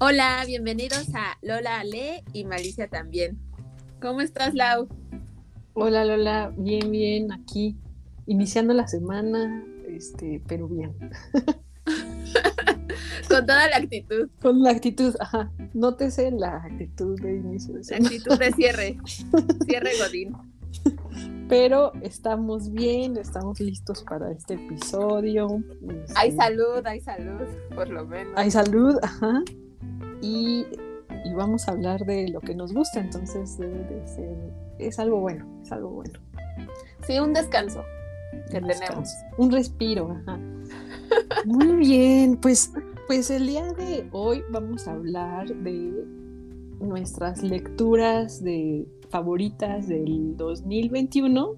Hola, bienvenidos a Lola Ale y Malicia también. ¿Cómo estás, Lau? Hola, Lola, bien, bien, aquí, iniciando la semana, este, pero bien. Con toda la actitud. Con la actitud, ajá. Nótese la actitud de inicio de semana. La actitud de cierre. cierre Godín. Pero estamos bien, estamos listos para este episodio. Hay este, salud, hay salud, por lo menos. Hay salud, ajá. Y, vamos a hablar de lo que nos gusta, entonces de es algo bueno, es algo bueno. Sí, un descanso que tenemos. Un respiro, ajá. Muy bien, pues, pues el día de hoy vamos a hablar de nuestras lecturas de favoritas del 2021,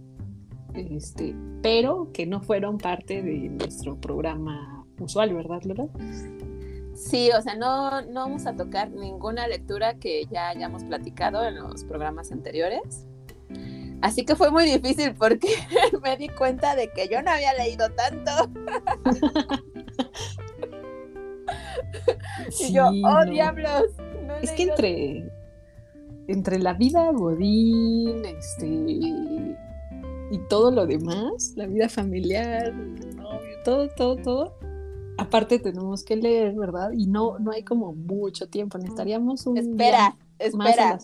este, pero que no fueron parte de nuestro programa usual, ¿verdad, Lola? Sí, o sea, no, no vamos a tocar ninguna lectura que ya hayamos platicado en los programas anteriores. Así que fue muy difícil porque me di cuenta de que yo no había leído tanto. y yo, oh diablos. es que entre, entre la vida godín, este, y todo lo demás, la vida familiar, todo, todo, todo, aparte tenemos que leer, ¿verdad? Y no, no hay como mucho tiempo, necesitaríamos un... Espera, espera,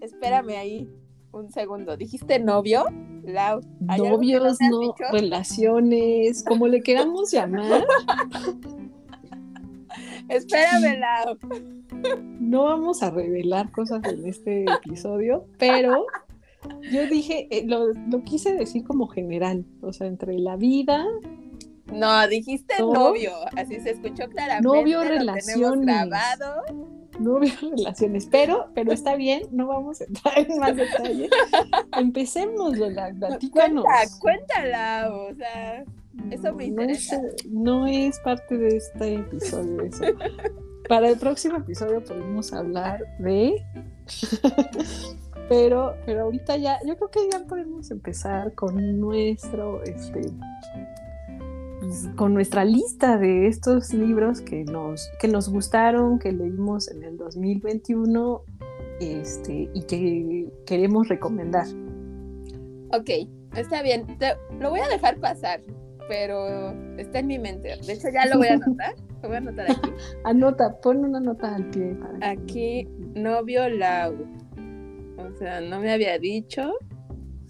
espérame ahí un segundo. ¿Dijiste novio? Lau, Novios, no, relaciones, como le queramos llamar. Espérame, Lau. No vamos a revelar cosas en este episodio, pero yo dije, eh, lo, quise decir como general, o sea, entre la vida. No, dijiste novio, así se escuchó claramente. Novio, relaciones. grabado no veo relaciones, pero, pero está bien, no vamos a entrar en más detalles. Empecemos, Lola, platícanos. cuéntala, o sea, eso me interesa. No es, parte de este episodio eso. Para el próximo episodio podemos hablar de... pero, pero ahorita ya, yo creo que ya podemos empezar con nuestro, este, con nuestra lista de estos libros que nos, que nos gustaron, que leímos en el 2021 este, y que queremos recomendar. Ok, está bien. lo voy a dejar pasar, pero está en mi mente. De hecho, ya lo voy a anotar. lo voy a anotar aquí. Anota, pon una nota al pie. aquí, novio Lau. O sea, no me había dicho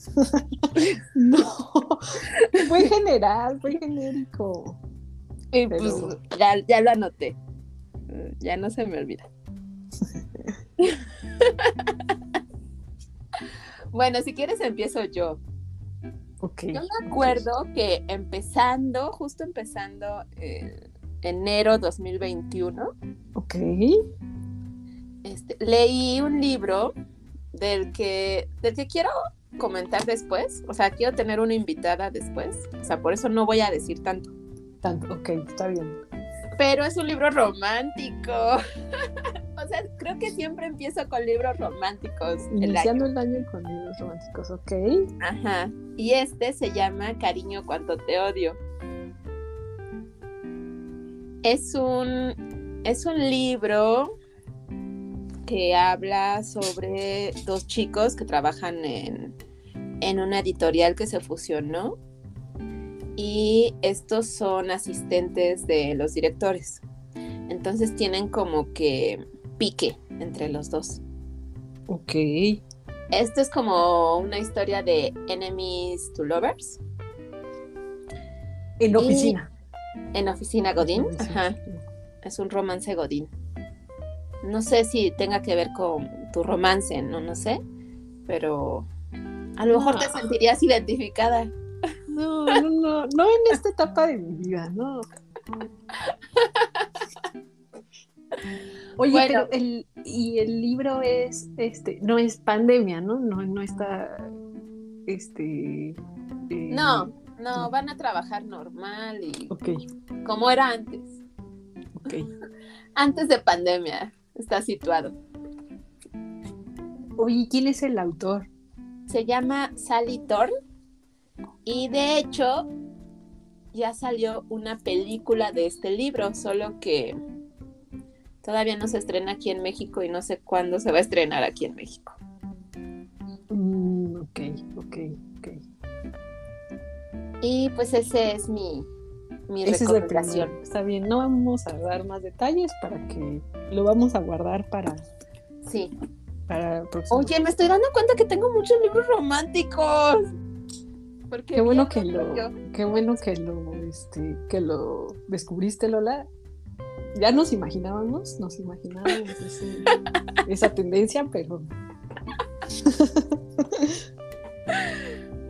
no, fue general, fue genérico. Y pues ya, lo anoté. Ya no se me olvida. bueno, si quieres empiezo yo. Okay. Yo me acuerdo que empezando, justo empezando eh, enero 2021. Ok. Este, leí un libro del que, del que quiero comentar después. O sea, quiero tener una invitada después. O sea, por eso no voy a decir tanto. Tanto, ok, está bien. Pero es un libro romántico. o sea, creo que siempre empiezo con libros románticos. Iniciando el año, con libros románticos, ok. Ajá. Y este se llama Cariño cuando te odio. Es un, es un libro que habla sobre dos chicos que trabajan en, en una editorial que se fusionó y estos son asistentes de los directores. Entonces tienen como que pique entre los dos. Ok. Esto es como una historia de enemies to lovers. En oficina. en oficina Godín. Ajá. Es un romance Godín. No sé si tenga que ver con tu romance, no, no sé, pero a lo mejor te sentirías identificada. No, no, no, no en esta etapa de mi vida, no. Oye, pero el, y el libro es, este, no es pandemia, ¿no? No, no está, este. Eh, no, no, van a trabajar normal y. Ok. Como era antes. Ok. antes de pandemia está situado. Oye, ¿quién es el autor? Se llama Sally Thorne y de hecho ya salió una película de este libro, solo que Todavía no se estrena aquí en México y no sé cuándo se va a estrenar aquí en México. Mm, ok, ok, ok. Y pues ese es mi, mi Ese es recomendación. primero. Está bien, no vamos a dar más detalles para que lo vamos a guardar para, sí. para. Oye, me estoy dando cuenta que tengo muchos libros románticos. Porque qué bueno que lo, yo. qué bueno que lo, este, que lo descubriste, Lola. Ya nos imaginábamos, nos imaginábamos ese- esa tendencia, pero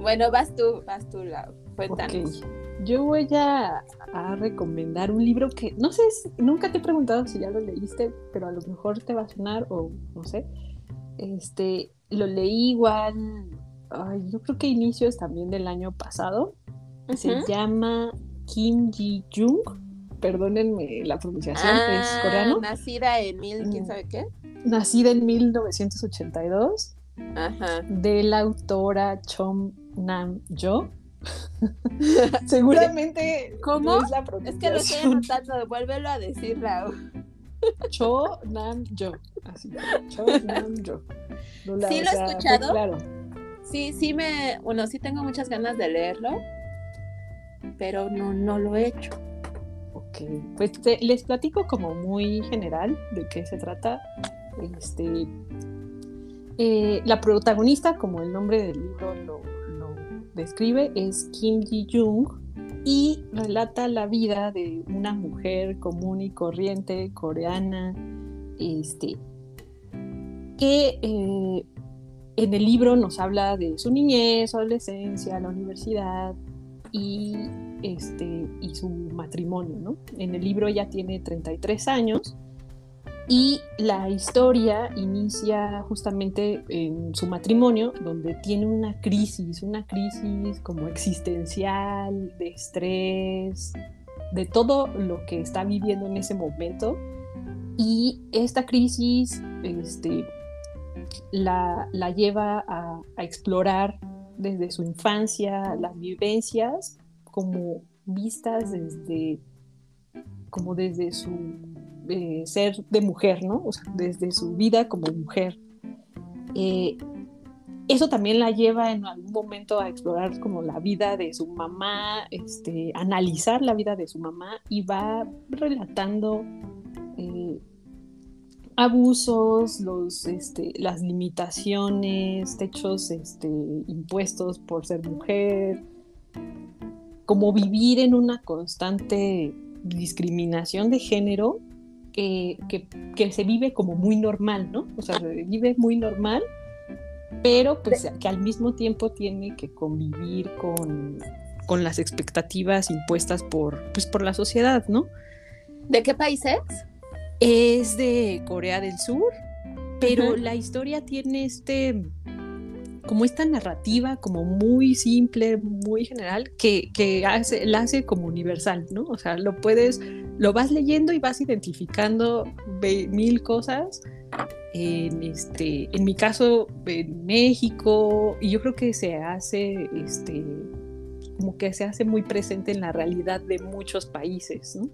Bueno, vas tú, vas tú, Lau. Cuéntanos. Ok, yo voy a, a recomendar un libro que no sé, si- nunca te he preguntado si ya lo leíste, pero a lo mejor te va a sonar o no sé. Este, lo leí igual, ay, yo creo que inicios también del año pasado. Se llama Kim Ji-jung. Perdónenme la pronunciación, es Ah, coreano. Nacida en mil, quién Mm. sabe qué. Nacida en 1982 Ajá. de la autora Chom Nam-jo. Seguramente ¿Cómo? no es la Es que lo estoy anotando, vuélvelo a decir, Lau. Cho Nam Jo. Así. Cho Nam. Lola, Sí lo he sea, escuchado. Claro. Sí, sí me, bueno, sí tengo muchas ganas de leerlo, pero no, no lo he hecho. Ok. Pues te- les platico como muy general de qué se trata. Este. eh, la protagonista, como el nombre del libro lo describe, es Kim Ji-jung y relata la vida de una mujer común y corriente coreana, este, que eh, en el libro nos habla de su niñez, adolescencia, la universidad y, este, y su matrimonio. ¿no? En el libro ella tiene 33 años y la historia inicia justamente en su matrimonio, donde tiene una crisis, una crisis como existencial, de estrés, de todo lo que está viviendo en ese momento. Y esta crisis este, la, la lleva a, explorar desde su infancia las vivencias como vistas desde como desde su eh, ser de mujer, ¿no? O sea, desde su vida como mujer. Eh, eso también la lleva en algún momento a explorar como la vida de su mamá, este, analizar la vida de su mamá y va relatando eh, abusos, los, este, las limitaciones, techos este, impuestos por ser mujer, como vivir en una constante discriminación de género que, que, que se vive como muy normal, ¿no? O sea, se vive muy normal, pero pues que al mismo tiempo tiene que convivir con, con las expectativas impuestas por, pues, por la sociedad, ¿no? ¿De qué país es? Es de Corea del Sur, pero la historia tiene este como esta narrativa como muy simple, muy general, que, que hace, la hace como universal, ¿no? O sea, lo puedes, lo vas leyendo y vas identificando mil cosas. En, este, en mi caso, en México, y yo creo que se hace, este, como que se hace muy presente en la realidad de muchos países, ¿no?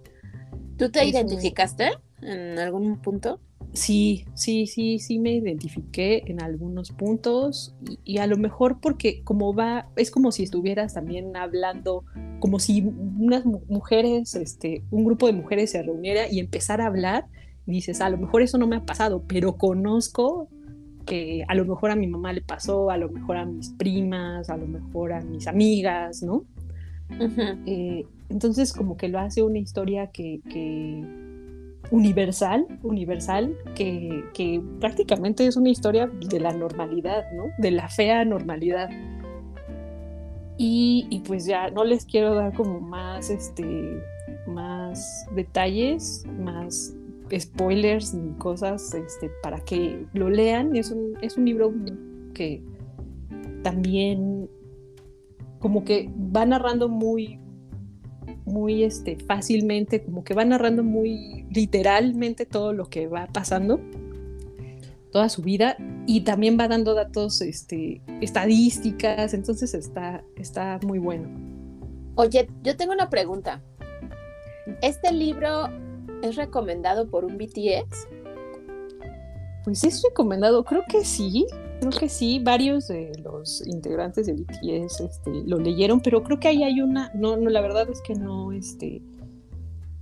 ¿Tú te Eso- identificaste en algún punto? Sí, sí, sí, sí me identifiqué en algunos puntos y, y a lo mejor porque como va, es como si estuvieras también hablando, como si unas mu- mujeres, este, un grupo de mujeres se reuniera y empezara a hablar y dices, a lo mejor eso no me ha pasado, pero conozco que a lo mejor a mi mamá le pasó, a lo mejor a mis primas, a lo mejor a mis amigas, ¿no? Eh, entonces como que lo hace una historia que, que universal, universal, que, prácticamente es una historia de la normalidad, ¿no? De la fea normalidad. Y, y pues ya no les quiero dar como más, este, más detalles, más spoilers ni cosas este, para que lo lean. Es un, es un libro que también como que va narrando muy, muy este, fácilmente, como que va narrando muy literalmente todo lo que va pasando, toda su vida, y también va dando datos, este, estadísticas, entonces está, está muy bueno. Oye, yo tengo una pregunta. ¿Este libro ¿Es recomendado por un BTS? Pues es recomendado, creo que sí, creo que sí, varios de los integrantes de BTS este, lo leyeron, pero creo que ahí hay una, no, no, la verdad es que no, este,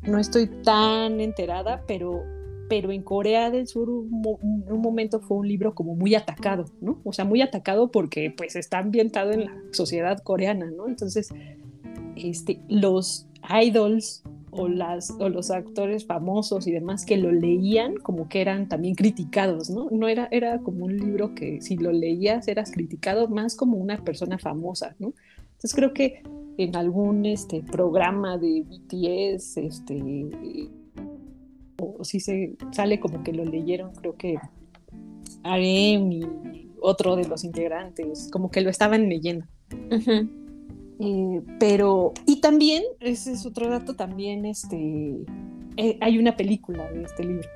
no estoy tan enterada, pero, pero en Corea del Sur un, un, momento fue un libro como muy atacado, ¿no? O sea, muy atacado porque pues está ambientado en la sociedad coreana, ¿no? Entonces, este, los idols o, las, o los actores famosos y demás que lo leían como que eran también criticados, ¿no? No era, era como un libro que si lo leías eras criticado más como una persona famosa, ¿no? Entonces creo que en algún este, programa de BTS, este, o si se sale como que lo leyeron, creo que Arem y otro de los integrantes, como que lo estaban leyendo. Eh, pero, y también, ese es otro dato, también este, eh, hay una película de este libro.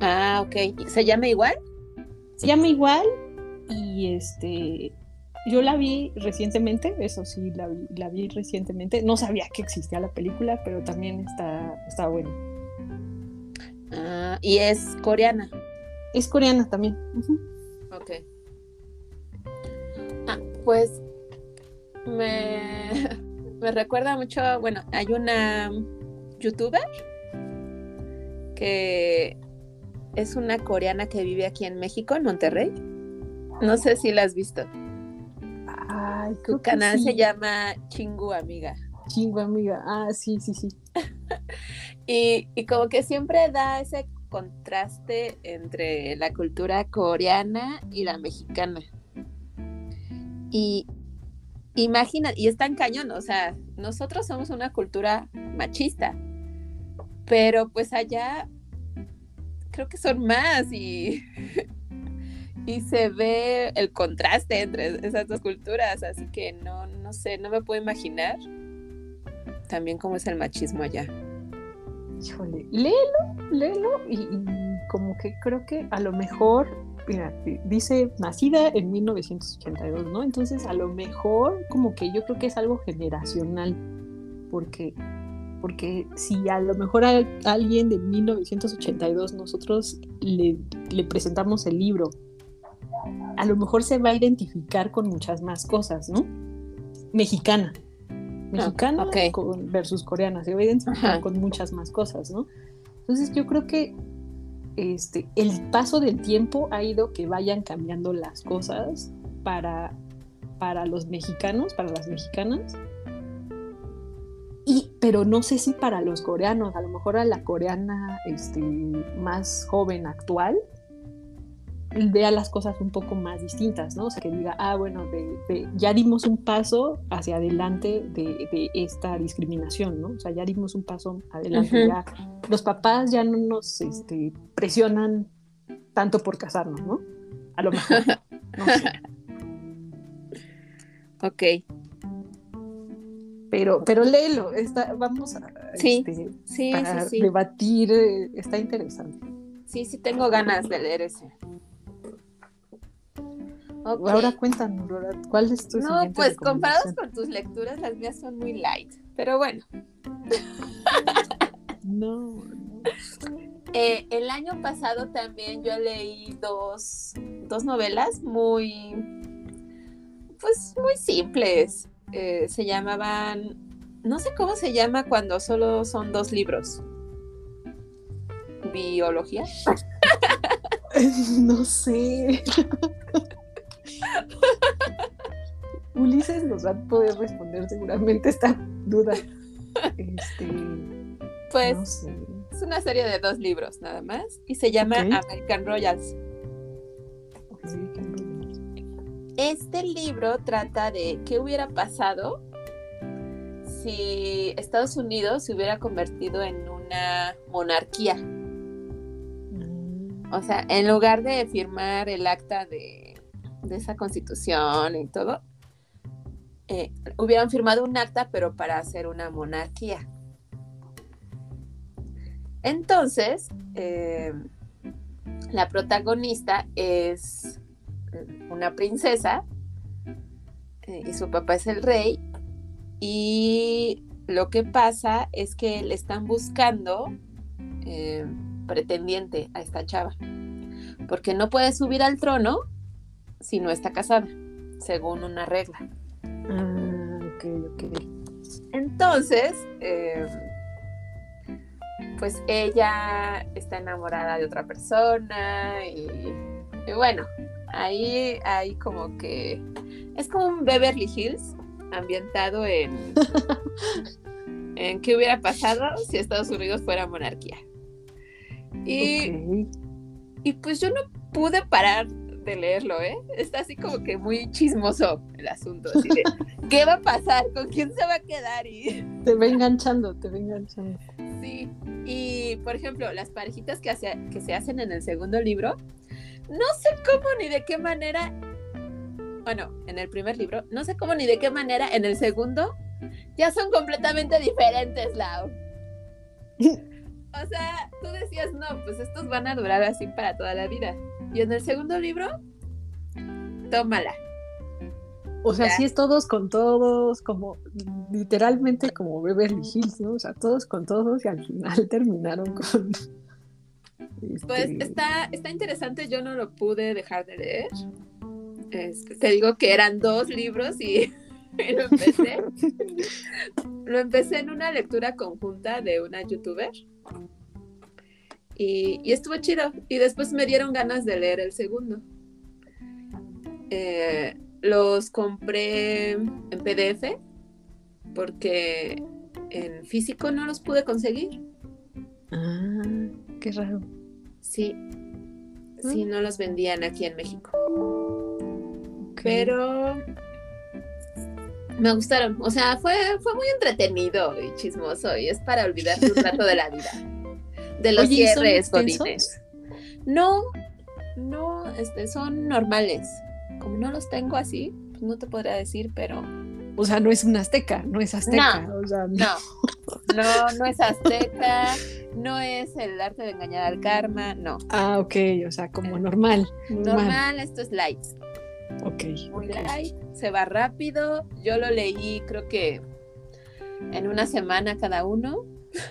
Ah, ok. ¿Se llama igual? Se llama igual y este, yo la vi recientemente, eso sí, la vi, la vi recientemente. No sabía que existía la película, pero también está, está buena. Ah, y es coreana. Es coreana también. Ok. Ah, pues me, me recuerda mucho, bueno, hay una youtuber que es una coreana que vive aquí en México, en Monterrey. No sé si la has visto. Ay, Su canal se llama Chingu Amiga. Chingu Amiga, ah, sí, sí, sí. y, y como que siempre da ese contraste entre la cultura coreana y la mexicana. Y, imagina, y es tan cañón, o sea, nosotros somos una cultura machista, pero pues allá creo que son más y, y se ve el contraste entre esas dos culturas, así que no, no sé, no me puedo imaginar también cómo es el machismo allá. Híjole, léelo, léelo y, y como que creo que a lo mejor mira, dice nacida en 1982, ¿no? Entonces a lo mejor como que yo creo que es algo generacional, porque, porque si a lo mejor a alguien de 1982 nosotros le, le presentamos el libro, a lo mejor se va a identificar con muchas más cosas, ¿no? Mexicana. Mexicana con, versus coreana, se va a identificar con muchas más cosas, ¿no? Entonces yo creo que este, el paso del tiempo ha ido que vayan cambiando las cosas para, para los mexicanos, para las mexicanas. Y, pero no sé si para los coreanos, a lo mejor a la coreana este, más joven actual, vea las cosas un poco más distintas, ¿no? O sea, que diga, ah, bueno, ya dimos un paso hacia adelante de, esta discriminación, ¿no? O sea, ya dimos un paso adelante, ya los papás ya no nos este, presionan tanto por casarnos, ¿no? A lo mejor, no sé. Ok. Pero, pero léelo, está, vamos a sí, este, sí, para sí, sí. debatir, eh, está interesante. Sí, sí tengo ganas de leer ese. Okay. Ahora cuéntanos, ¿cuál es tu No, pues comparados con tus lecturas, las mías son muy light, pero bueno. no, no. Eh, el año pasado también yo leí dos, dos novelas muy, pues muy simples. Eh, se llamaban, no sé cómo se llama cuando solo son dos libros. ¿Biología? no sé. Ulises nos va a poder responder seguramente esta duda. Este, pues no sé. es una serie de dos libros nada más y se llama okay. American Royals. American Royals. Este libro trata de qué hubiera pasado si Estados Unidos se hubiera convertido en una monarquía. Mm. O sea, en lugar de firmar el acta de, de esa constitución y todo, eh, hubieran firmado un acta, pero para hacer una monarquía. Entonces, eh, la protagonista es una princesa eh, y su papá es el rey y lo que pasa es que le están buscando pretendiente a esta chava, porque no puede subir al trono si no está casada, según una regla. Ah, ok, ok. Entonces, eh, pues ella está enamorada de otra persona y, y bueno, ahí hay como que es como un Beverly Hills ambientado en en qué hubiera pasado si Estados Unidos fuera monarquía. Y, y pues yo no pude parar de leerlo, ¿eh? Está así como que muy chismoso el asunto. así de, ¿Qué va a pasar? ¿Con quién se va a quedar? Y, Te va enganchando, te va enganchando. sí. Y, por ejemplo, las parejitas que, hace- que se hacen en el segundo libro, no sé cómo ni de qué manera, bueno, en el primer libro, no sé cómo ni de qué manera en el segundo ya son completamente diferentes, Lau. O sea, tú decías, no, pues estos van a durar así para toda la vida. Y en el segundo libro, tómala. O sea, Ya. sí es todos con todos, como literalmente como Beverly Hills, ¿no? O sea, todos con todos y al final terminaron con. Pues este, está, está interesante, yo no lo pude dejar de leer. Este, te digo que eran dos libros y, y lo empecé. lo empecé en una lectura conjunta de una youtuber. Y, y estuvo chido. Y después me dieron ganas de leer el segundo. Eh, los compré en PDF porque en físico no los pude conseguir. Ah, qué raro. Sí. Sí, no los vendían aquí en México. Pero me gustaron. O sea, fue, fue muy entretenido y chismoso. Y es para olvidarte un rato de la vida. De los Oye, ¿y son cierres, godines. No, no, este, son normales. Como no los tengo así, pues no te podría decir, pero O sea, no es un azteca, no es azteca. O sea, no. No, no es azteca, no es el arte de engañar al karma, no. Ah, ok, o sea, como normal. Normal. Normal, esto es light. Ok. muy ok. light, se va rápido. Yo lo leí creo que en una semana cada uno.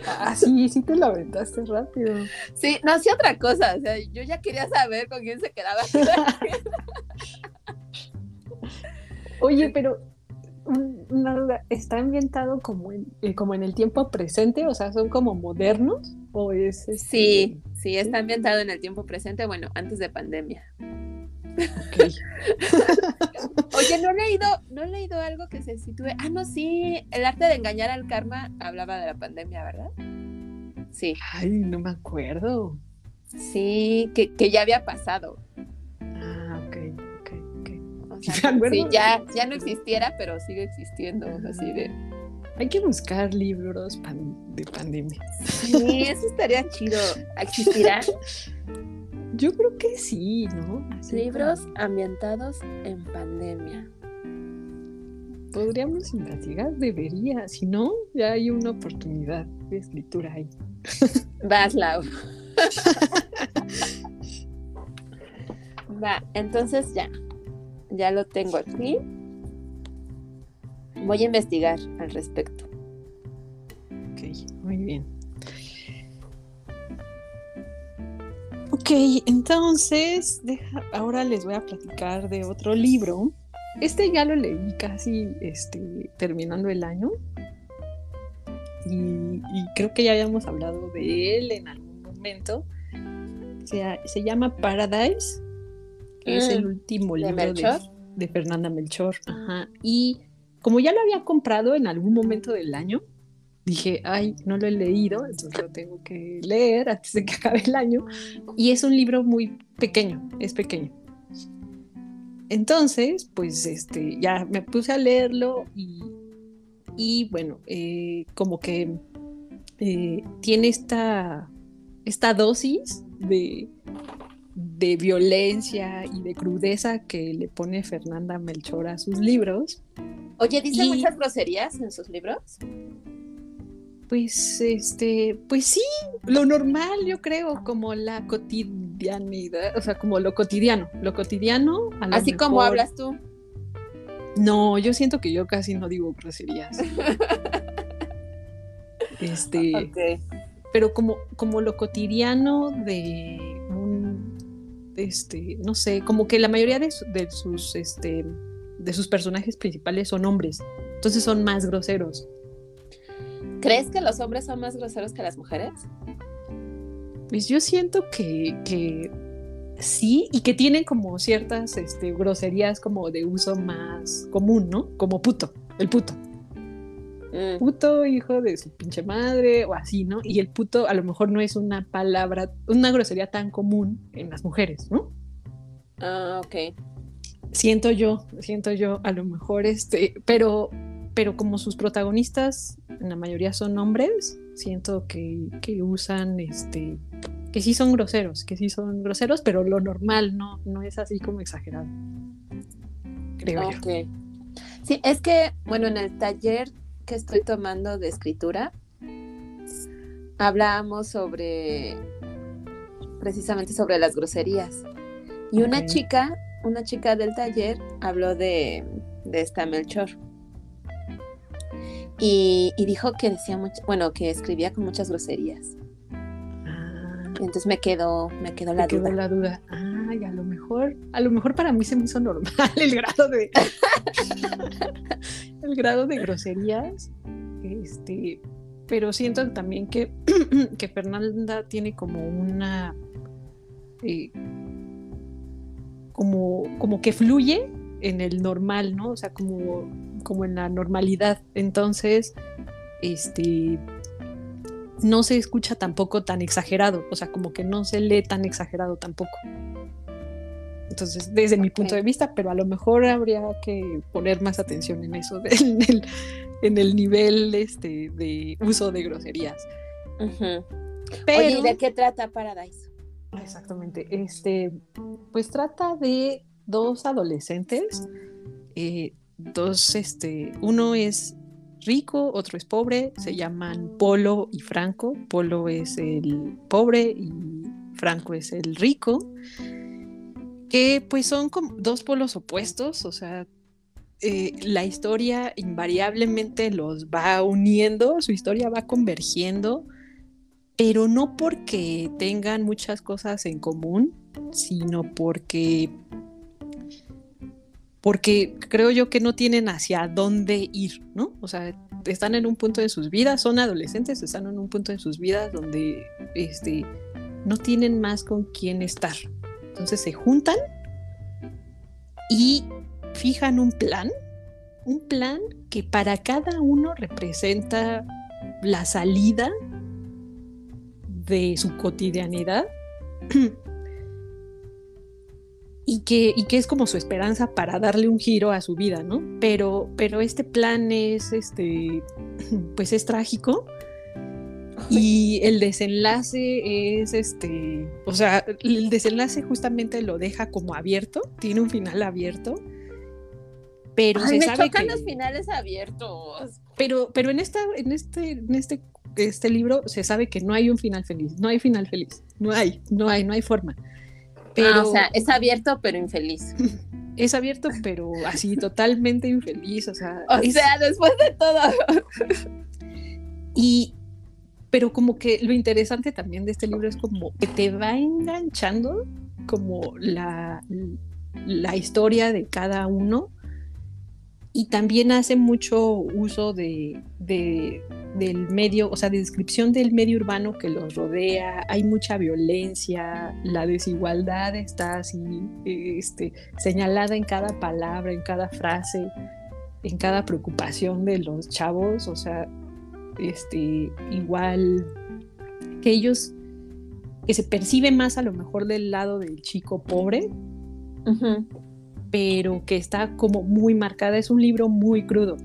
Ah, sí, sí te lo aventaste rápido. Sí, no hacía otra cosa, o sea, yo ya quería saber con quién se quedaba. Oye, pero duda, ¿está ambientado como en, eh, como en el tiempo presente? O sea, ¿son como modernos? ¿O es este- Sí, sí, está ambientado en el tiempo presente, bueno, antes de pandemia. Oye, no he leído, no he leído algo que se sitúe. Ah, no, sí, el arte de engañar al karma hablaba de la pandemia, ¿verdad? Sí, Ay, no me acuerdo. sí, que, que ya había pasado. Ah, ok, ok, ok. O sea, me acuerdo. sí, ya, ya no existiera, pero sigue existiendo, así de. Hay que buscar libros pan- de pandemia. Sí, eso estaría chido. ¿Existirán Yo creo que sí, ¿no? Así libros ambientados en pandemia? Podríamos investigar, debería. Si no, ya hay una oportunidad de escritura ahí. Vas, Lau. Va, entonces ya. Ya lo tengo aquí. Voy a investigar al respecto. Ok, muy bien. Ok, entonces, deja- ahora les voy a platicar de otro libro. Este ya lo leí casi este, terminando el año. Y, y creo que ya habíamos hablado de él en algún momento. Se, se llama Paradise. que es el Mm, último ¿de libro de Fernanda Melchor. Ajá. Y como ya lo había comprado en algún momento del año, dije, ay, no lo he leído, entonces lo tengo que leer antes de que acabe el año. Y es un libro muy pequeño, es pequeño. Entonces, pues este, ya me puse a leerlo y, y bueno, eh, como que eh, tiene esta, esta dosis de, de violencia y de crudeza que le pone Fernanda Melchor a sus libros. Oye, ¿dice Y- muchas groserías en sus libros? Pues, este, pues sí, lo normal, yo creo, como la cotidianidad, o sea, como lo cotidiano, lo cotidiano. a lo Así como hablas tú. No, yo siento que yo casi no digo groserías. Este, pero como, como lo cotidiano de un, este, no sé, como que la mayoría de, sus, este, de sus personajes principales son hombres, entonces son más groseros. ¿Crees que los hombres son más groseros que las mujeres? Pues yo siento que, que sí, y que tienen como ciertas este, groserías como de uso más común, ¿no? Como puto, el puto. Mm. Puto hijo de su pinche madre o así, ¿no? Y el puto a lo mejor no es una palabra, una grosería tan común en las mujeres, ¿no? Ah, ok. Siento yo, siento yo, a lo mejor este, pero, pero como sus protagonistas, en la mayoría son hombres, siento que, que usan este que sí son groseros, que sí son groseros, pero lo normal no, no es así como exagerado. Creo okay. Sí, es que, bueno, en el taller que estoy tomando de escritura, hablábamos sobre, precisamente sobre las groserías. Y una chica, una chica del taller habló de, de esta Melchor. Y, y, dijo que decía mucho, bueno, que escribía con muchas groserías. Entonces me quedó, me quedó la duda. la duda. Ay, a lo mejor, a lo mejor para mí se me hizo normal el grado de el grado de groserías. Este, pero siento también que, que Fernanda tiene como una eh, como, como que fluye en el normal, ¿no? O sea, como, como en la normalidad. Entonces, este no se escucha tampoco tan exagerado, o sea, como que no se lee tan exagerado tampoco. Entonces, desde mi punto de vista, pero a lo mejor habría que poner más atención en eso, en, el, nivel este, de uso de groserías. pero, ¿de qué trata Paradise? Exactamente. Este, pues trata de dos adolescentes, eh, dos, este, uno es rico, otro es pobre, se llaman Polo y Franco. Polo es el pobre y Franco es el rico, que pues son como dos polos opuestos, o sea, eh, la historia invariablemente los va uniendo, su historia va convergiendo, pero no porque tengan muchas cosas en común, sino porque porque creo yo que no tienen hacia dónde ir, ¿no? O sea, están en un punto de sus vidas, son adolescentes, están en un punto de sus vidas donde este, no tienen más con quién estar. Entonces se juntan y fijan un plan, un plan que para cada uno representa la salida de su cotidianidad y que, y que es como su esperanza para darle un giro a su vida, ¿no? Pero, pero este plan es, este, pues es trágico y el desenlace es, este, o sea, el desenlace justamente lo deja como abierto, tiene un final abierto, pero se me sabe chocan los finales abiertos. Pero, pero en esta, en este, en este, este libro se sabe que no hay un final feliz, no hay final feliz, no hay, no hay, no hay forma. Ah, o sea, es abierto pero infeliz. Es abierto pero así totalmente infeliz, o sea. O sea, después de todo. y, pero como que lo interesante también de este libro es como que te va enganchando como la, la historia de cada uno y también hace mucho uso de, del medio, o sea, de descripción del medio urbano que los rodea, hay mucha violencia, la desigualdad está así este, señalada en cada palabra, en cada frase, en cada preocupación de los chavos, o sea, este, igual que ellos, que se percibe más a lo mejor del lado del chico pobre, pero que está como muy marcada. Es un libro muy crudo,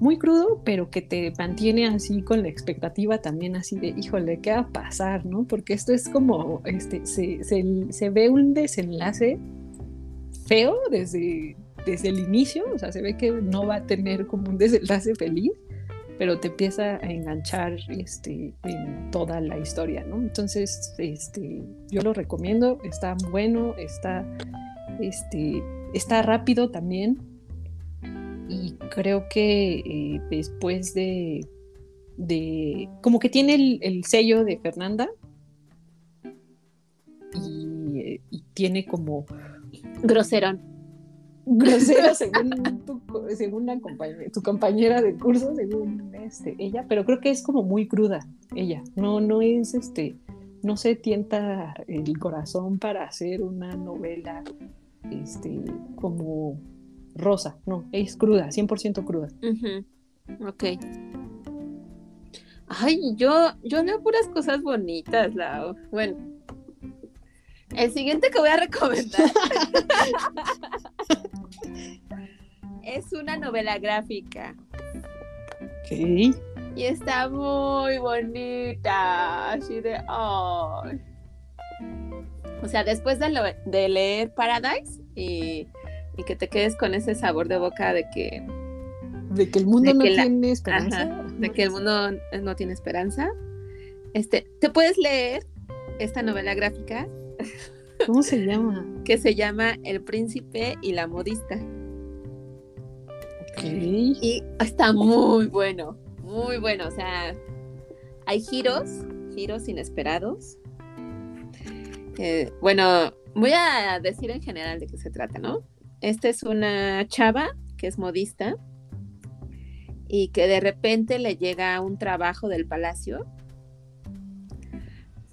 muy crudo, pero que te mantiene así con la expectativa también así de, híjole, ¿qué va a pasar? ¿no? Porque esto es como, este, se, se, se ve un desenlace feo desde, desde el inicio, o sea, se ve que no va a tener como un desenlace feliz, pero te empieza a enganchar este, en toda la historia, ¿no? Entonces, este, yo lo recomiendo, está bueno, está este, está rápido también. Y creo que eh, después de, de, como que tiene el, sello de Fernanda y, tiene como... Groserón. Grosera según, tu, según tu compañera de curso, según este, ella, pero creo que es como muy cruda ella, no, no es este, no se tienta el corazón para hacer una novela este, como rosa, no, es cruda, 100% cruda. Ok. Ay, yo, yo leo puras cosas bonitas, Lau. Bueno, el siguiente que voy a recomendar es una novela gráfica. Ok. Y está muy bonita, así de... Oh. O sea, después de, de leer Paradise y, y, que te quedes con ese sabor de boca de que... De que el mundo no tiene esperanza. de que el mundo no tiene esperanza. Este, te puedes leer esta novela gráfica. ¿Cómo se llama? que se llama El Príncipe y la Modista. Ok. Y está muy bueno muy bueno, o sea, hay giros, giros inesperados. Eh, bueno, voy a decir en general de qué se trata, ¿no? Esta es una chava que es modista y que de repente le llega un trabajo del palacio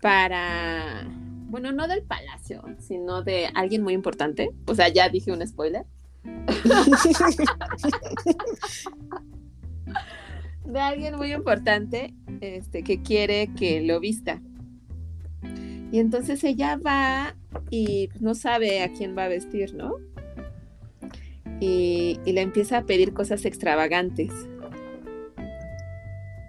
para, bueno, no del palacio, sino de alguien muy importante. O sea, ya dije un spoiler. de alguien muy importante este, que quiere que lo vista. Y entonces ella va y no sabe a quién va a vestir, ¿no? Y, le empieza a pedir cosas extravagantes.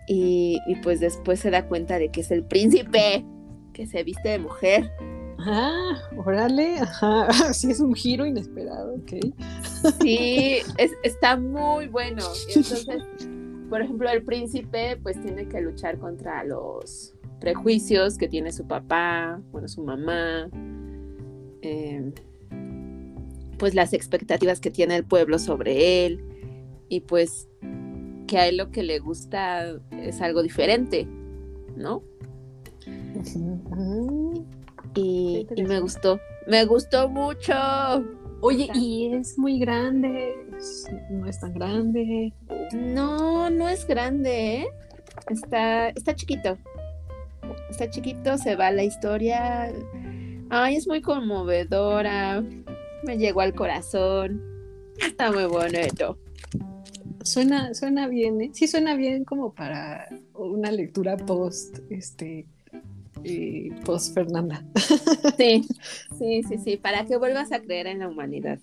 Y, pues después se da cuenta de que es el príncipe que se viste de mujer. Ah, órale, ajá, sí es un giro inesperado, ok. Sí, está muy bueno. Y entonces por ejemplo, el príncipe pues tiene que luchar contra los prejuicios que tiene su papá, bueno, su mamá, em, pues las expectativas que tiene el pueblo sobre él y pues que a él lo que le gusta es algo diferente, ¿no? Y, y me gustó, me gustó mucho. Oye, y es muy grande, no es tan grande. No, no es grande, ¿eh? Está, está chiquito. Está chiquito, se va la historia. Ay, es muy conmovedora. Me llegó al corazón. Está muy bonito. Suena, suena bien, ¿eh? Sí suena bien como para una lectura post, este, y post Fernanda. Sí, sí, sí, sí, para que vuelvas a creer en la humanidad.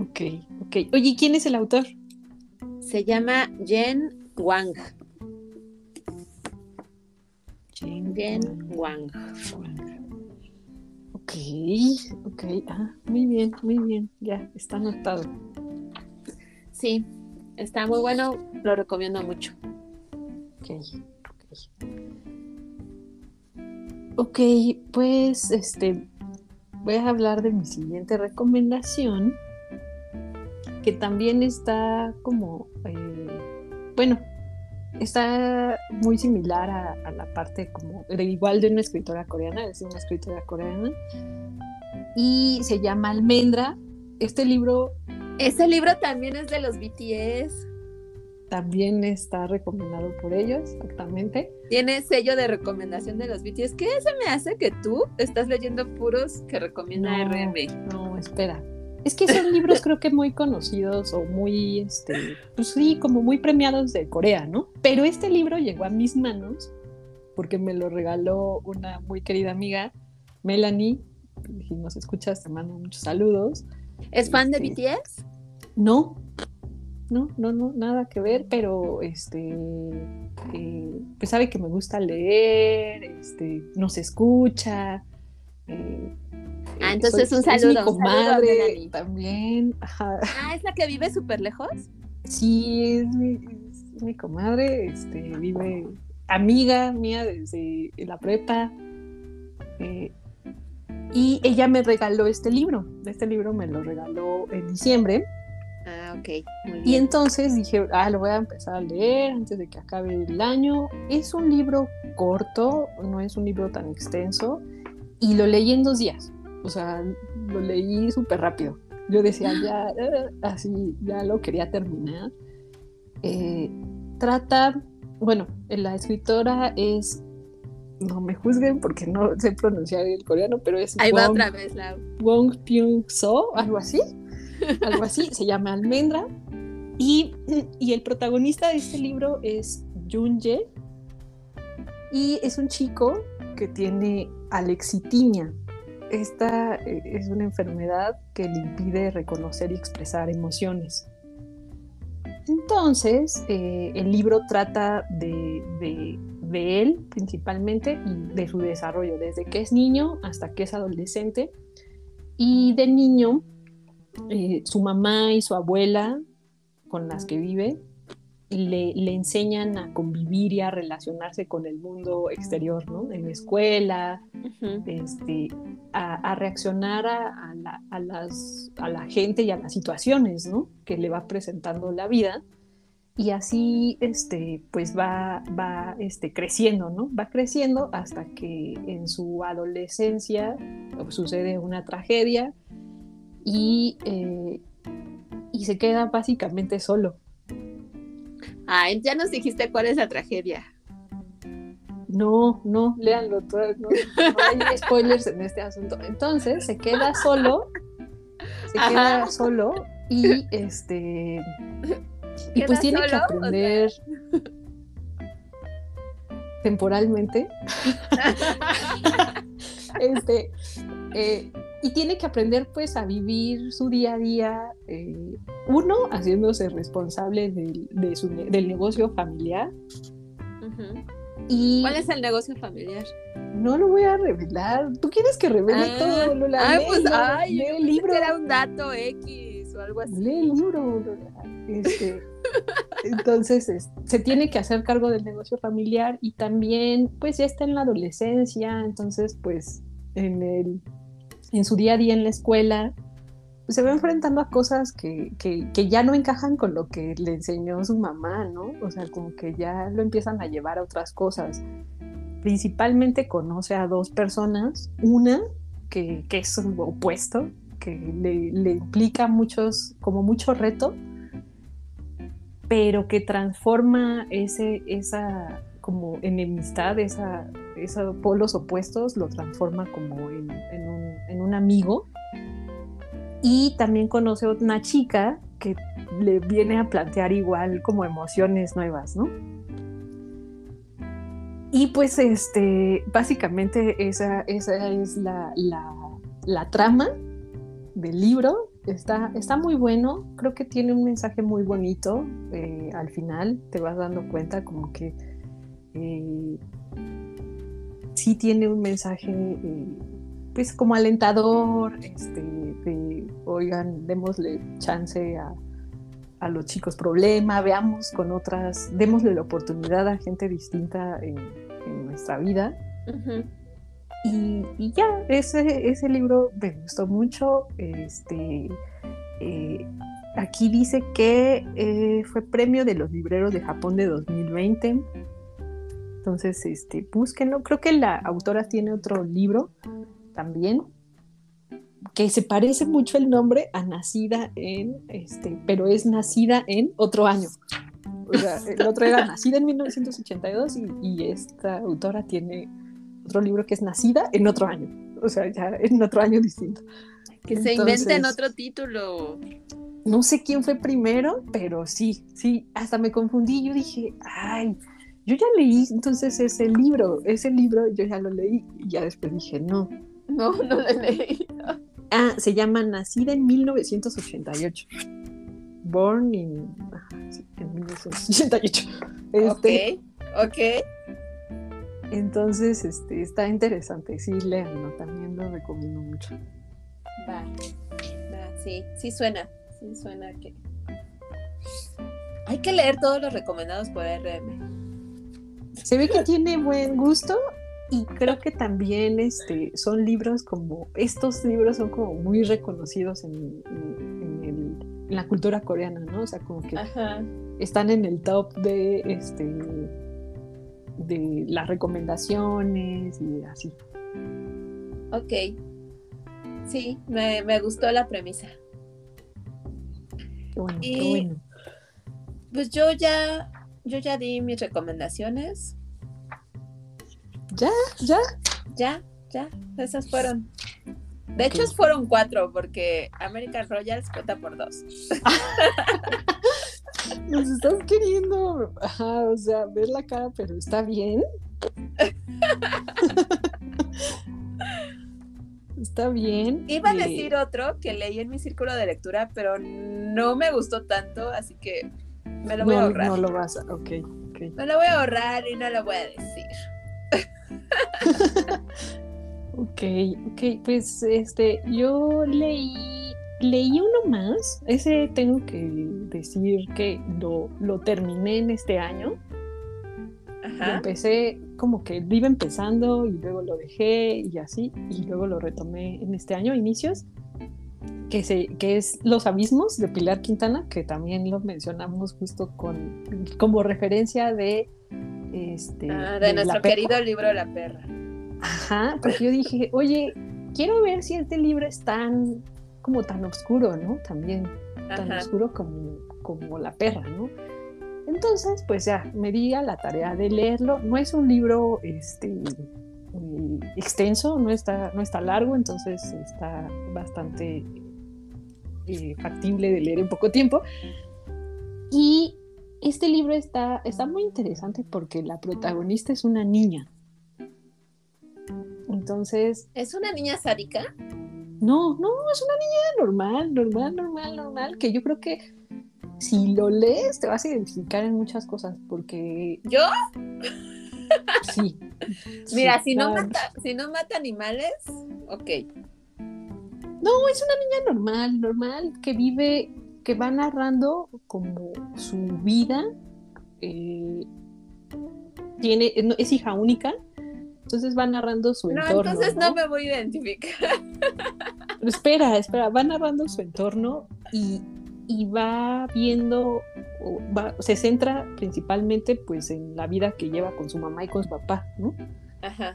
Ok, ok. Oye, ¿quién es el autor? Se llama Jen Wang. Jen, Wang. Ok, ok. Ah, muy bien, muy bien. Ya, está anotado. Sí, está muy bueno, lo recomiendo mucho. Ok, ok. Ok, pues este voy a hablar de mi siguiente recomendación, que también está como, eh, bueno, está muy similar a, la parte como, de igual de una escritora coreana, es una escritora coreana, y se llama Almendra. Este libro... Este libro también es de los BTS también está recomendado por ellos, exactamente. Tiene sello de recomendación de los BTS. ¿Qué se me hace que tú estás leyendo puros que recomienda RM? No, espera. Es que son libros creo que muy conocidos o muy, este, pues sí, como muy premiados de Corea, ¿no? Pero este libro llegó a mis manos porque me lo regaló una muy querida amiga, Melanie. Si nos escuchas, te mando muchos saludos. ¿Es fan de este, BTS? No, no, no, no, nada que ver, pero este, eh, pues sabe que me gusta leer, este, nos escucha. Eh, ah, entonces un saludo. Es mi comadre también. Ah, ¿es la que vive súper lejos? Sí, es mi, comadre, este, vive amiga mía desde la prepa. Eh, y ella me regaló este libro. Este libro me lo regaló en diciembre Ah, ok. Y entonces dije, ah, lo voy a empezar a leer antes de que acabe el año. Es un libro corto, no es un libro tan extenso, y lo leí en dos días. O sea, lo leí súper rápido. Yo decía, ya, eh, así, ya lo quería terminar. Eh, trata, bueno, la escritora es, no me juzguen porque no sé pronunciar el coreano, pero es Ahí va otra vez la... Wong Pyung So, algo así algo así, se llama Almendra. Y, y, el protagonista de este libro es Junje y es un chico que tiene alexitimia. Esta eh, es una enfermedad que le impide reconocer y expresar emociones. Entonces, eh, el libro trata de, él principalmente y de su desarrollo, desde que es niño hasta que es adolescente. Y de niño eh, su mamá y su abuela con las que vive le, le, enseñan a convivir y a relacionarse con el mundo exterior, ¿no? En la escuela, este, a, reaccionar a, la, a, las, a la gente y a las situaciones, ¿no? Que le va presentando la vida. Y así, este, pues va, va este, creciendo, ¿no? Va creciendo hasta que en su adolescencia sucede una tragedia y, eh, y se queda básicamente solo. Ah, ya nos dijiste cuál es la tragedia. No, no, léanlo todo, no, hay spoilers en este asunto. Entonces se queda solo, se queda solo y este y pues tiene que aprender temporalmente. este eh, y tiene que aprender pues a vivir su día a día, eh, uno, haciéndose responsable del, del negocio familiar. y ¿Cuál es el negocio familiar? No lo voy a revelar. ¿Tú quieres que revele ah, todo, Lola? Ay, pues, ay, lee el libro. Era un dato X o algo así. Lee el libro, Lola. Este, entonces, se tiene que hacer cargo del negocio familiar y también, pues ya está en la adolescencia, entonces, pues en el en su día a día en la escuela, se va enfrentando a cosas que, ya no encajan con lo que le enseñó su mamá, ¿no? O sea, como que ya lo empiezan a llevar a otras cosas. Principalmente conoce a dos personas, una que, es su opuesto, que le, implica muchos, como mucho reto, pero que transforma ese, esa como enemistad, esa, esos polos opuestos, lo transforma como en, un, amigo. Y también conoce a una chica que le viene a plantear igual como emociones nuevas, ¿no? Y pues este, básicamente esa, esa es la, la, trama del libro. Está, está, muy bueno, creo que tiene un mensaje muy bonito. Eh, al final te vas dando cuenta como que eh, sí tiene un mensaje, eh, pues como alentador, este, de, oigan, démosle chance a, los chicos problema, veamos con otras, démosle la oportunidad a gente distinta en, nuestra vida. y, ya, ese, ese libro me gustó mucho. Este, eh, aquí dice que eh, fue premio de los libreros de Japón de 2020. Entonces, este, búsquenlo. Creo que la autora tiene otro libro también que se parece mucho el nombre a Nacida en, este, pero es Nacida en otro año. O sea, el otro era Nacida en 1982 y, y esta autora tiene otro libro que es Nacida en otro año. O sea, ya en otro año distinto. Que se inventen otro título. No sé quién fue primero, pero sí, sí, hasta me confundí. Yo dije, ay, yo ya leí entonces ese libro, ese libro yo ya lo leí y ya después dije, no. No, no lo leí. Ah, se llama Nacida en 1988. Born in, en 1988. Este, ok, ok. Entonces, este, está interesante, sí, léanlo, también lo recomiendo mucho. Va, va, sí, sí suena, sí suena que... Hay que leer todos los recomendados por RM. Se ve que tiene buen gusto y creo que también este, son libros como, estos libros son como muy reconocidos en, en la cultura coreana, ¿no? O sea, como que están en el top de este de las recomendaciones y así. Ok. Sí, me, me gustó la premisa. Qué bueno, qué bueno. Pues yo ya, yo ya di mis recomendaciones. ¿Ya? ¿Ya? Ya, ya. Esas fueron. De hecho, fueron cuatro, porque American Royals cuenta por dos. Nos estás queriendo, o sea, ver la cara, pero está bien. está bien. Iba a decir otro que leí en mi círculo de lectura, pero no me gustó tanto, así que me lo voy a ahorrar. No lo vas a, ok, ok. Me lo voy a ahorrar y no lo voy a decir. ok, ok, pues este, yo leí, leí uno más, ese tengo que decir que lo, lo terminé en este año. Ajá. empecé como que iba empezando y luego lo dejé y así, y luego lo retomé en este año, inicios, que, se, que es Los Abismos de Pilar Quintana, que también lo mencionamos justo con, como referencia de... Este, ah, de, nuestro querido libro La Perra. Ajá, porque yo dije, oye, quiero ver si este libro es tan, como tan oscuro, ¿no? También, tan oscuro como, como La Perra, ¿no? Entonces, pues ya, me di a la tarea de leerlo. No es un libro este, extenso, no está, no está largo, entonces está bastante eh, factible de leer en poco tiempo. Y este libro está, está muy interesante porque la protagonista es una niña. Entonces. ¿Es una niña sádica? No, no, es una niña normal, normal, normal, normal, que yo creo que si lo lees te vas a identificar en muchas cosas, porque... ¿Yo? Sí. Mira, si, no mata, si no mata animales, ok. No, es una niña normal, normal, que vive, que va narrando como su vida. Eh, tiene, es hija única, entonces va narrando su entorno. No, entonces ¿no? me voy a identificar. espera, espera, va narrando su entorno y, y va viendo, se centra principalmente pues en la vida que lleva con su mamá y con su papá, ¿no? Ajá.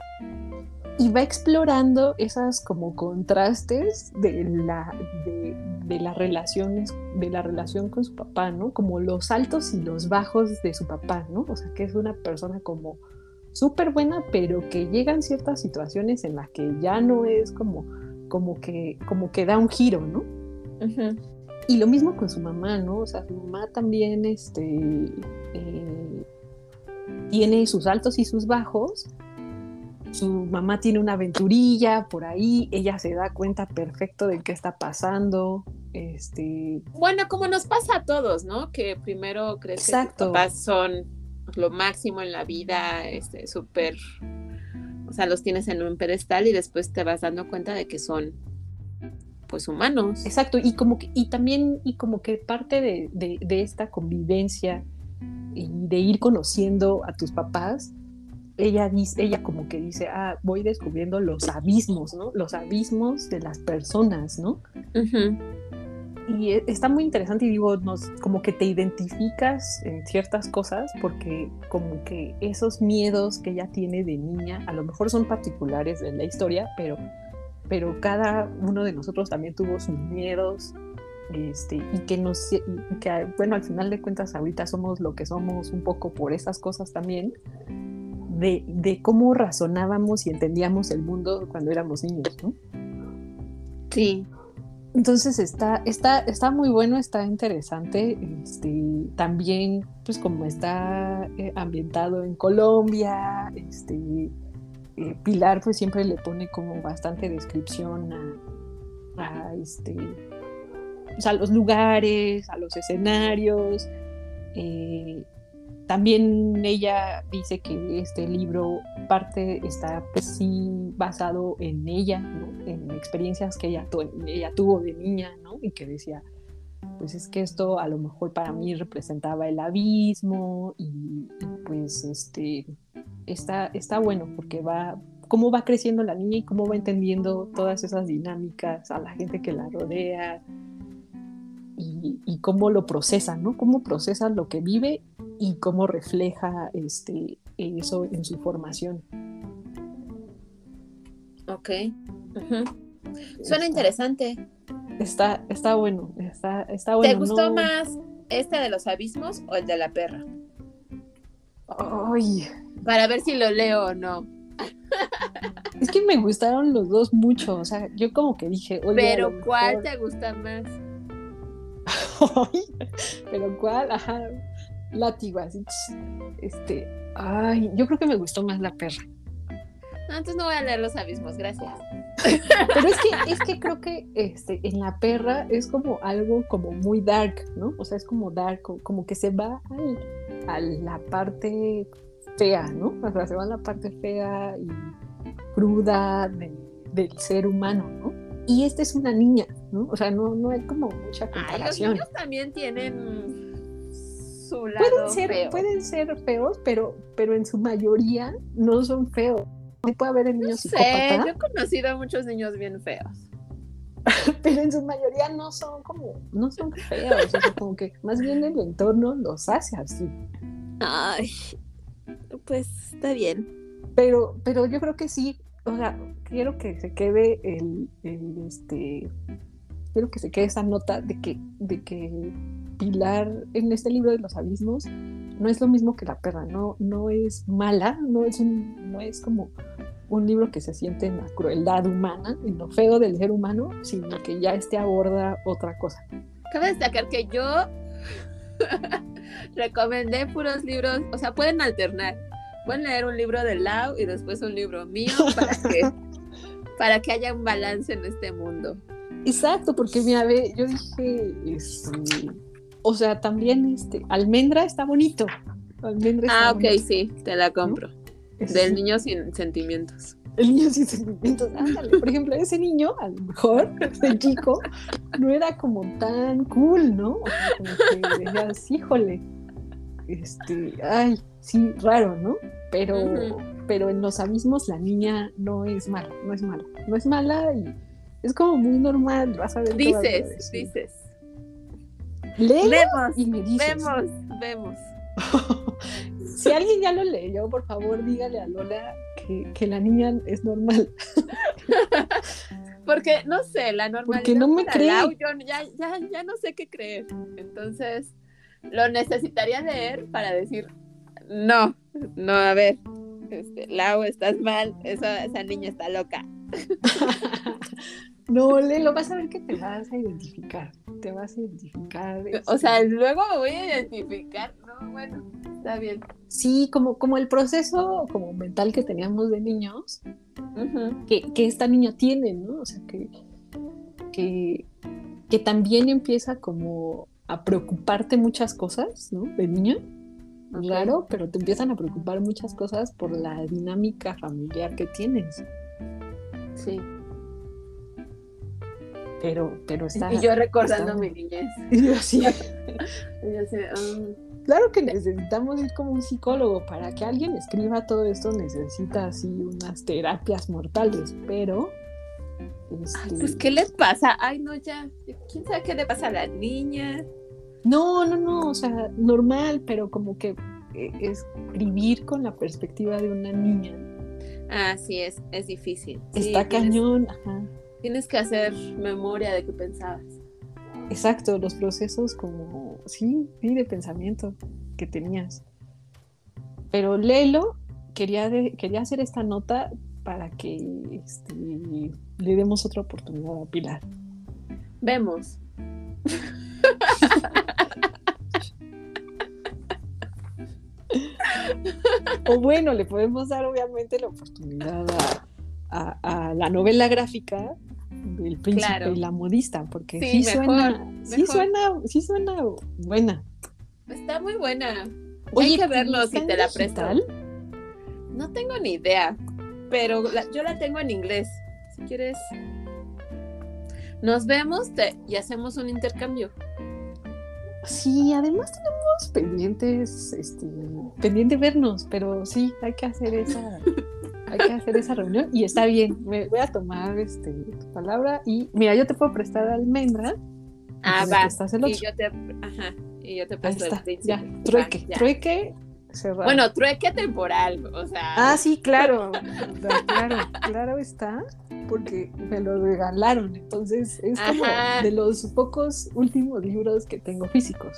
Y va explorando esas como contrastes de la, de, las relaciones, de la relación con su papá, ¿no? Como los altos y los bajos de su papá, ¿no? O sea, que es una persona como súper buena, pero que llegan ciertas situaciones en las que ya no es como, como, que, como que da un giro, ¿no? Y lo mismo con su mamá, ¿no? O sea, su mamá también este, eh, tiene sus altos y sus bajos. Su mamá tiene una aventurilla por ahí, ella se da cuenta perfecto de qué está pasando. Este... Bueno, como nos pasa a todos, ¿no? Que primero crees que tus papás son lo máximo en la vida, este, súper, o sea, los tienes en un pedestal y después te vas dando cuenta de que son pues humanos. Exacto, y como que, y también, y como que parte de, esta convivencia y de ir conociendo a tus papás, ella dice, ella como que dice, ah, voy descubriendo los abismos, ¿no? Los abismos de las personas, ¿no? Y e, está muy interesante y digo, nos, como que te identificas en ciertas cosas porque como que esos miedos que ella tiene de niña, a lo mejor son particulares de la historia, pero pero cada uno de nosotros también tuvo sus miedos, este, y que nos, que, bueno, al final de cuentas ahorita somos lo que somos un poco por esas cosas también, de, de cómo razonábamos y entendíamos el mundo cuando éramos niños, ¿no? Sí. Entonces está, está, está muy bueno, está interesante. Este, también, pues como está eh, ambientado en Colombia, este, eh, Pilar pues siempre le pone como bastante descripción a, este, pues, a los lugares, a los escenarios. Eh, también ella dice que este libro parte está pues, sí basado en ella, en experiencias que ella, ella tuvo de niña, ¿no? y que decía, pues es que esto a lo mejor para mí representaba el abismo y, pues este está, está bueno porque va cómo va creciendo la niña y cómo va entendiendo todas esas dinámicas a la gente que la rodea y y, cómo lo procesa, ¿no? Cómo procesa lo que vive y cómo refleja este, eso en su formación. Ok. Suena interesante. Está, está bueno, está, está bueno. ¿Te gustó más este de los abismos o el de la perra? Ay. Para ver si lo leo o no. Es que me gustaron los dos mucho, o sea, yo como que dije, oye. Pero ¿cuál te gusta más? Pero ¿cuál? Ajá, látigo, así. Este, ay, yo creo que me gustó más la perra. Entonces no voy a leer los abismos, gracias. Pero es que, es que creo que este, en la perra es como algo como muy dark, ¿no? O sea, es como dark, como que se va a la parte fea, ¿no? O sea, se va a la parte fea y cruda del ser humano, ¿no? Y esta es una niña, ¿no? O sea, no, no hay como mucha comparación. los niños también tienen su lado pueden ser, Pueden ser feos, pero, pero en su mayoría no son feos puede haber el niño no yo he conocido a muchos niños bien feos. Pero en su mayoría no son como, no son feos, o sea, como que más bien el entorno los hace así. Ay, pues está bien. Pero, pero yo creo que sí, o sea, quiero que se quede el, el este, quiero que se quede esa nota de que, de que Pilar en este libro de los abismos no es lo mismo que la perra, no, no es mala, no es, un, no es como un libro que se siente en la crueldad humana, en lo feo del ser humano, sino que ya este aborda otra cosa. Cabe destacar que yo recomendé puros libros, o sea, pueden alternar. Pueden leer un libro de Lau y después un libro mío para que, para que haya un balance en este mundo. Exacto, porque mira, ve, yo dije, este, o sea, también este, almendra está bonito. Almendra ah, ok, sí, te la compro. Del niño sin sentimientos. El niño sin sentimientos, ándale. Por ejemplo, ese niño, a lo mejor, ese chico, no era como tan cool, ¿no? O sea, como que decías, híjole, este, ay, sí, raro, ¿no? Pero, pero en los abismos la niña no es mala, no es mala, no es mala y es como muy normal, vas a ver. Dices, dices. vemos, y me dices. Vemos, vemos. si alguien ya lo leyó, por favor, dígale a Lola que, la niña es normal. Porque, no sé, la normalidad. Porque no me cree. ya, ya, ya no sé qué creer. Entonces, lo necesitaría leer para decir, no, no, a ver, este, Lau, estás mal, esa, esa niña está loca. no, lo vas a ver que te vas a identificar, te vas a identificar. O sea, este. luego me voy a identificar, no, bueno, está bien. Sí, como, como el proceso como mental que teníamos de niños, que, que, esta niña tiene, ¿no? O sea, que, que, que también empieza como a preocuparte muchas cosas, ¿no? De niño. Claro, pero te empiezan a preocupar muchas cosas por la dinámica familiar que tienes. Sí. Pero, pero está. Y yo recordando mi niñez. Y yo sí. Um, claro que necesitamos ir como un psicólogo. Para que alguien escriba todo esto necesita así unas terapias mortales, pero. Este... pues, ¿qué les pasa? Ay, no, ya. ¿Quién sabe qué le pasa a la niña? No, no, no, o sea, normal, pero como que eh, escribir con la perspectiva de una niña. Ah, sí, es, es difícil. Está cañón, ajá. Tienes que hacer memoria de qué pensabas. Exacto, los procesos como, sí, sí, de pensamiento que tenías. Pero léelo, quería, quería hacer esta nota para que este, le demos otra oportunidad a Pilar. Vemos. o bueno, le podemos dar obviamente la oportunidad a, la novela gráfica del príncipe y la modista, porque sí, suena, sí suena, sí suena buena. Está muy buena. Hay que verlo si te la prestan. No tengo ni idea, pero yo la tengo en inglés. Si quieres, nos vemos y hacemos un intercambio. Sí, además tenemos pendientes, este, pendiente vernos, pero sí, hay que hacer esa, hay que hacer esa reunión y está bien. Me voy a tomar este tu palabra y mira, yo te puedo prestar almendra Ah, va. Y yo te, ajá, y yo te paso el ya, trueque, trueque, cerrado. Bueno, trueque temporal, o sea. Ah, sí, claro, claro, claro está, porque me lo regalaron, entonces es como Ajá. de los pocos últimos libros que tengo físicos.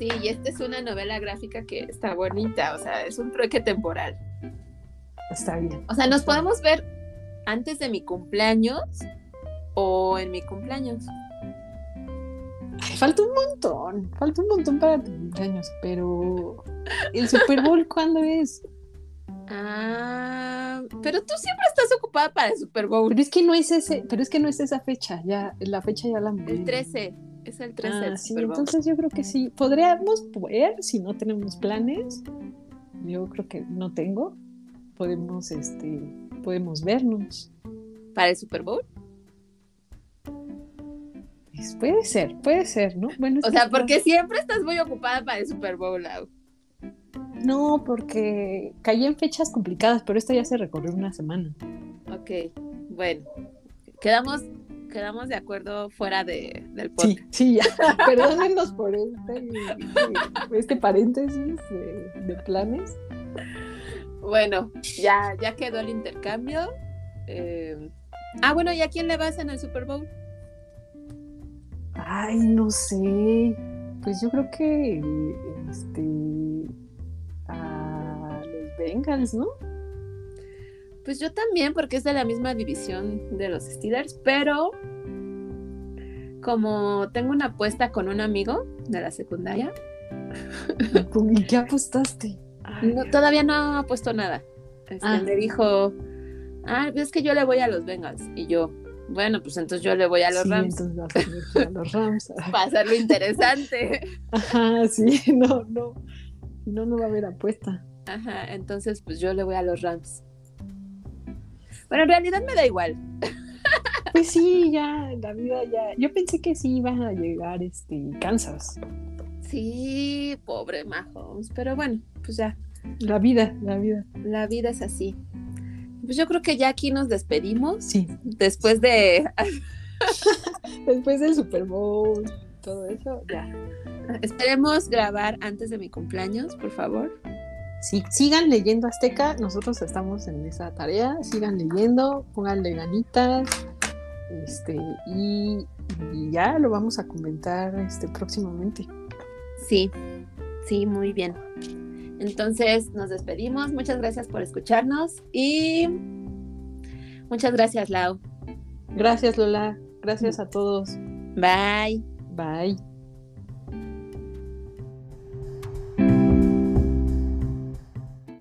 Sí, y esta es una novela gráfica que está bonita, o sea, es un trueque temporal. Está bien. O sea, nos podemos ver antes de mi cumpleaños o en mi cumpleaños. Ay, falta un montón, falta un montón para tu cumpleaños, pero el Super Bowl, ¿cuándo es? Ah, pero tú siempre estás ocupada para el Super Bowl. Pero es que no es ese, pero es que no es esa fecha, ya, la fecha ya la. El 13, es el 13 Ah, sí, entonces yo creo que sí. Podríamos ver si no tenemos planes. Yo creo que no tengo. Podemos, este, podemos vernos. ¿Para el Super Bowl? Pues puede ser, puede ser, ¿no? Bueno, O sea, porque siempre estás muy ocupada para el Super Bowl, Lau. No, porque caí en fechas complicadas, pero esta ya se recorrió una semana. Ok, bueno. Quedamos, quedamos de acuerdo fuera de, del Sí, podcast. sí, ya. Perdónenos por este, este paréntesis de, de planes. Bueno, ya, ya quedó el intercambio. Eh, Ah, bueno, ¿y a quién le vas en el Super Bowl? Ay, no sé. Pues yo creo que este a los Bengals, ¿no? Pues yo también, porque es de la misma división de los Steelers, pero como tengo una apuesta con un amigo de la secundaria, ¿Y qué apostaste? No- todavía no ha puesto nada. Este, Ah. Me dijo, ah, es que yo le voy a los Bengals. Y yo, bueno, pues entonces yo le voy a los sí, Rams. entonces a los Rams. Para hacerlo interesante. Ajá, sí, no, no. No, no va a haber apuesta. Ajá, entonces pues yo le voy a los Rams. Bueno, en realidad me da igual. Pues sí, ya, la vida ya. Yo pensé que sí iba a llegar este Kansas. Sí, pobre Mahomes, pero bueno, pues ya, La vida, la vida. la vida es así. Pues yo creo que ya aquí nos despedimos. Sí. Después de Después del Super Bowl, todo eso, ya. esperemos grabar antes de mi cumpleaños, por favor. Sí, sigan leyendo Azteca, nosotros estamos en esa tarea, sigan leyendo, pónganle ganitas, este, y, y ya lo vamos a comentar este próximamente. Sí, sí, muy bien. Entonces nos despedimos. Muchas gracias por escucharnos y muchas gracias, Lau. Gracias Lola, gracias a todos. Bye. Bye.